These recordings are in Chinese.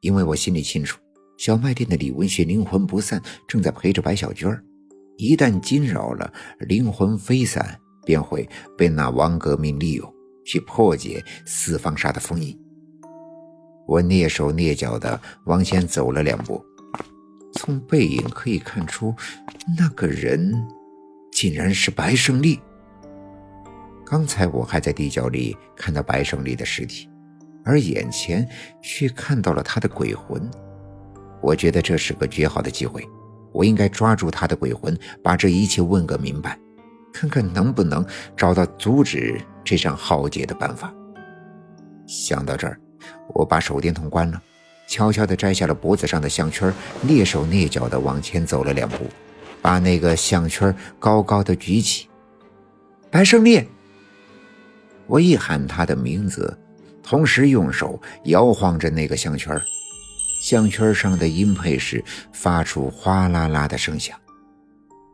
因为我心里清楚，小卖店的李文学灵魂不散，正在陪着白小娟儿。一旦惊扰了，灵魂飞散，便会被那王革命利用，去破解四方煞的封印。我蹑手蹑脚地往前走了两步，从背影可以看出，那个人竟然是白胜利。刚才我还在地窖里看到白胜利的尸体，而眼前却看到了他的鬼魂。我觉得这是个绝好的机会，我应该抓住他的鬼魂，把这一切问个明白，看看能不能找到阻止这场浩劫的办法。想到这儿，我把手电筒关了，悄悄地摘下了脖子上的项圈，蹑手蹑脚地往前走了两步，把那个项圈高高的举起。白胜利。我一喊他的名字，同时用手摇晃着那个项圈，项圈上的银配饰发出哗啦啦的声响。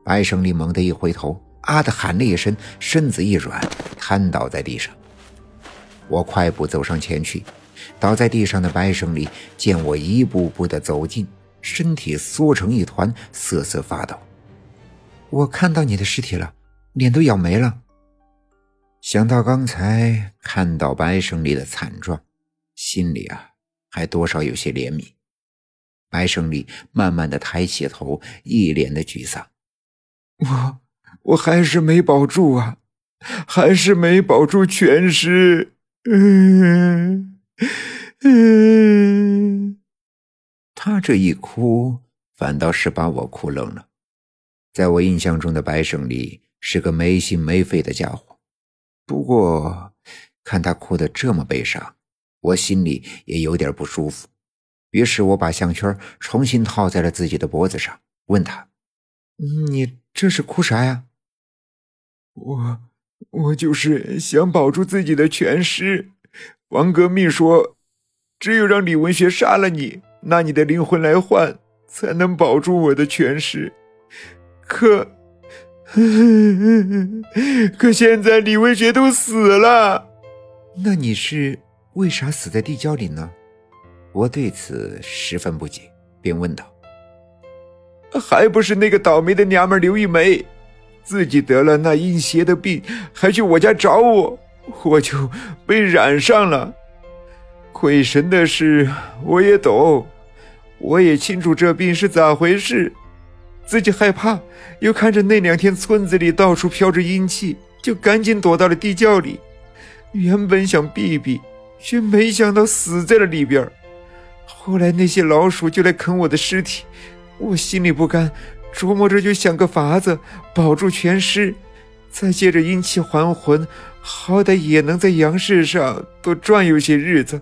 白胜利猛地一回头，啊的喊了一声，身子一软，瘫倒在地上。我快步走上前去，倒在地上的白胜利见我一步步的走近，身体缩成一团，瑟瑟发抖。我看到你的尸体了，脸都咬没了。想到刚才看到白胜利的惨状，心里啊还多少有些怜悯。白胜利慢慢的抬起头，一脸的沮丧：“我我还是没保住啊，还是没保住全尸。”嗯嗯，他这一哭，反倒是把我哭愣了。在我印象中的白胜利是个没心没肺的家伙。不过，看他哭得这么悲伤，我心里也有点不舒服。于是我把项圈重新套在了自己的脖子上，问他：“你这是哭啥呀？”“我，我就是想保住自己的全尸。王革命说，只有让李文学杀了你，拿你的灵魂来换，才能保住我的全尸。可……” 可现在李文学都死了，那你是为啥死在地窖里呢？我对此十分不解，便问道：“还不是那个倒霉的娘们刘玉梅，自己得了那阴邪的病，还去我家找我，我就被染上了。鬼神的事我也懂，我也清楚这病是咋回事。”自己害怕，又看着那两天村子里到处飘着阴气，就赶紧躲到了地窖里。原本想避避，却没想到死在了里边。后来那些老鼠就来啃我的尸体，我心里不甘，琢磨着就想个法子保住全尸，再借着阴气还魂，好歹也能在阳世上多转悠些日子。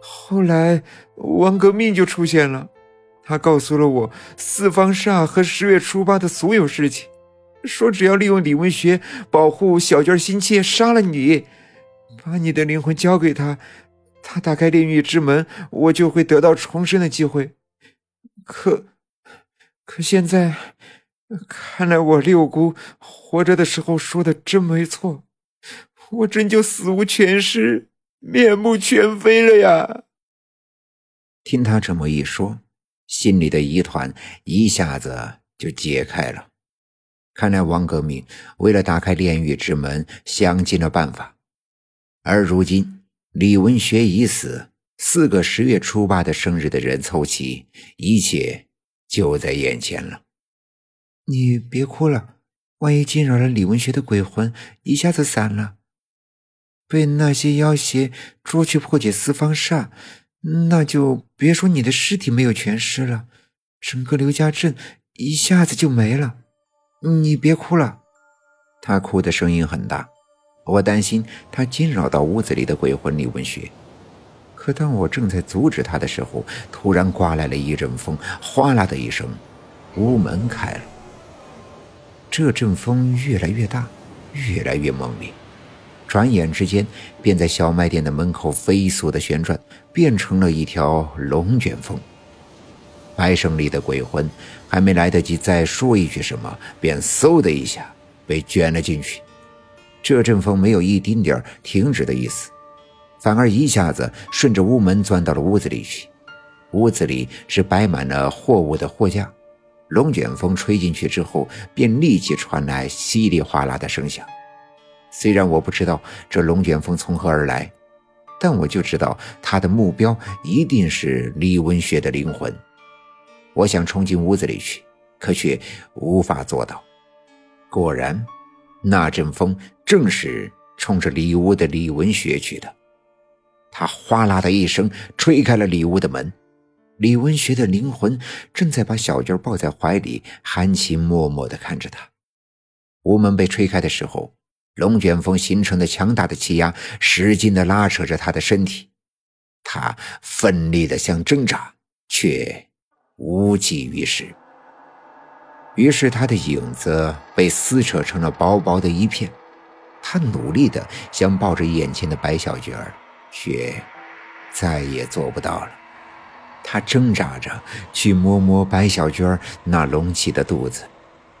后来王革命就出现了。他告诉了我四方煞和十月初八的所有事情，说只要利用李文学保护小娟心切，杀了你，把你的灵魂交给他，他打开炼狱之门，我就会得到重生的机会。可，可现在看来，我六姑活着的时候说的真没错，我真就死无全尸，面目全非了呀！听他这么一说。心里的疑团一下子就解开了。看来王革命为了打开炼狱之门，想尽了办法。而如今李文学已死，四个十月初八的生日的人凑齐，一切就在眼前了。你别哭了，万一惊扰了李文学的鬼魂，一下子散了，被那些妖邪捉去破解四方煞。那就别说你的尸体没有全尸了，整个刘家镇一下子就没了。你别哭了，他哭的声音很大，我担心他惊扰到屋子里的鬼魂李文学。可当我正在阻止他的时候，突然刮来了一阵风，哗啦的一声，屋门开了。这阵风越来越大，越来越猛烈。转眼之间，便在小卖店的门口飞速的旋转，变成了一条龙卷风。白胜利的鬼魂还没来得及再说一句什么，便嗖的一下被卷了进去。这阵风没有一丁点停止的意思，反而一下子顺着屋门钻到了屋子里去，屋子里是摆满了货物的货架。龙卷风吹进去之后，便立即传来稀里哗啦的声响。虽然我不知道这龙卷风从何而来，但我就知道它的目标一定是李文学的灵魂。我想冲进屋子里去，可却无法做到。果然，那阵风正是冲着里屋的李文学去的。他哗啦的一声吹开了里屋的门。李文学的灵魂正在把小娟抱在怀里，含情脉脉地看着他。屋门被吹开的时候，龙卷风形成的强大的气压使劲地拉扯着他的身体，他奋力地想挣扎，却无济于事。于是他的影子被撕扯成了薄薄的一片。他努力地想抱着眼前的白小娟儿，却再也做不到了。他挣扎着去摸摸白小娟那隆起的肚子，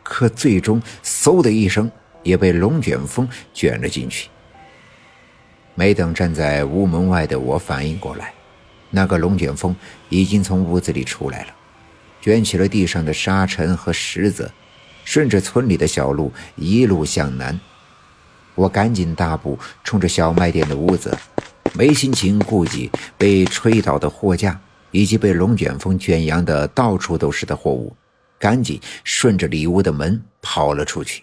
可最终嗖的一声也被龙卷风卷了进去。没等站在屋门外的我反应过来，那个龙卷风已经从屋子里出来了，卷起了地上的沙尘和石子，顺着村里的小路一路向南。我赶紧大步冲着小卖店的屋子，没心情顾及被吹倒的货架。以及被龙卷风卷扬的到处都是的货物，赶紧顺着里屋的门跑了出去。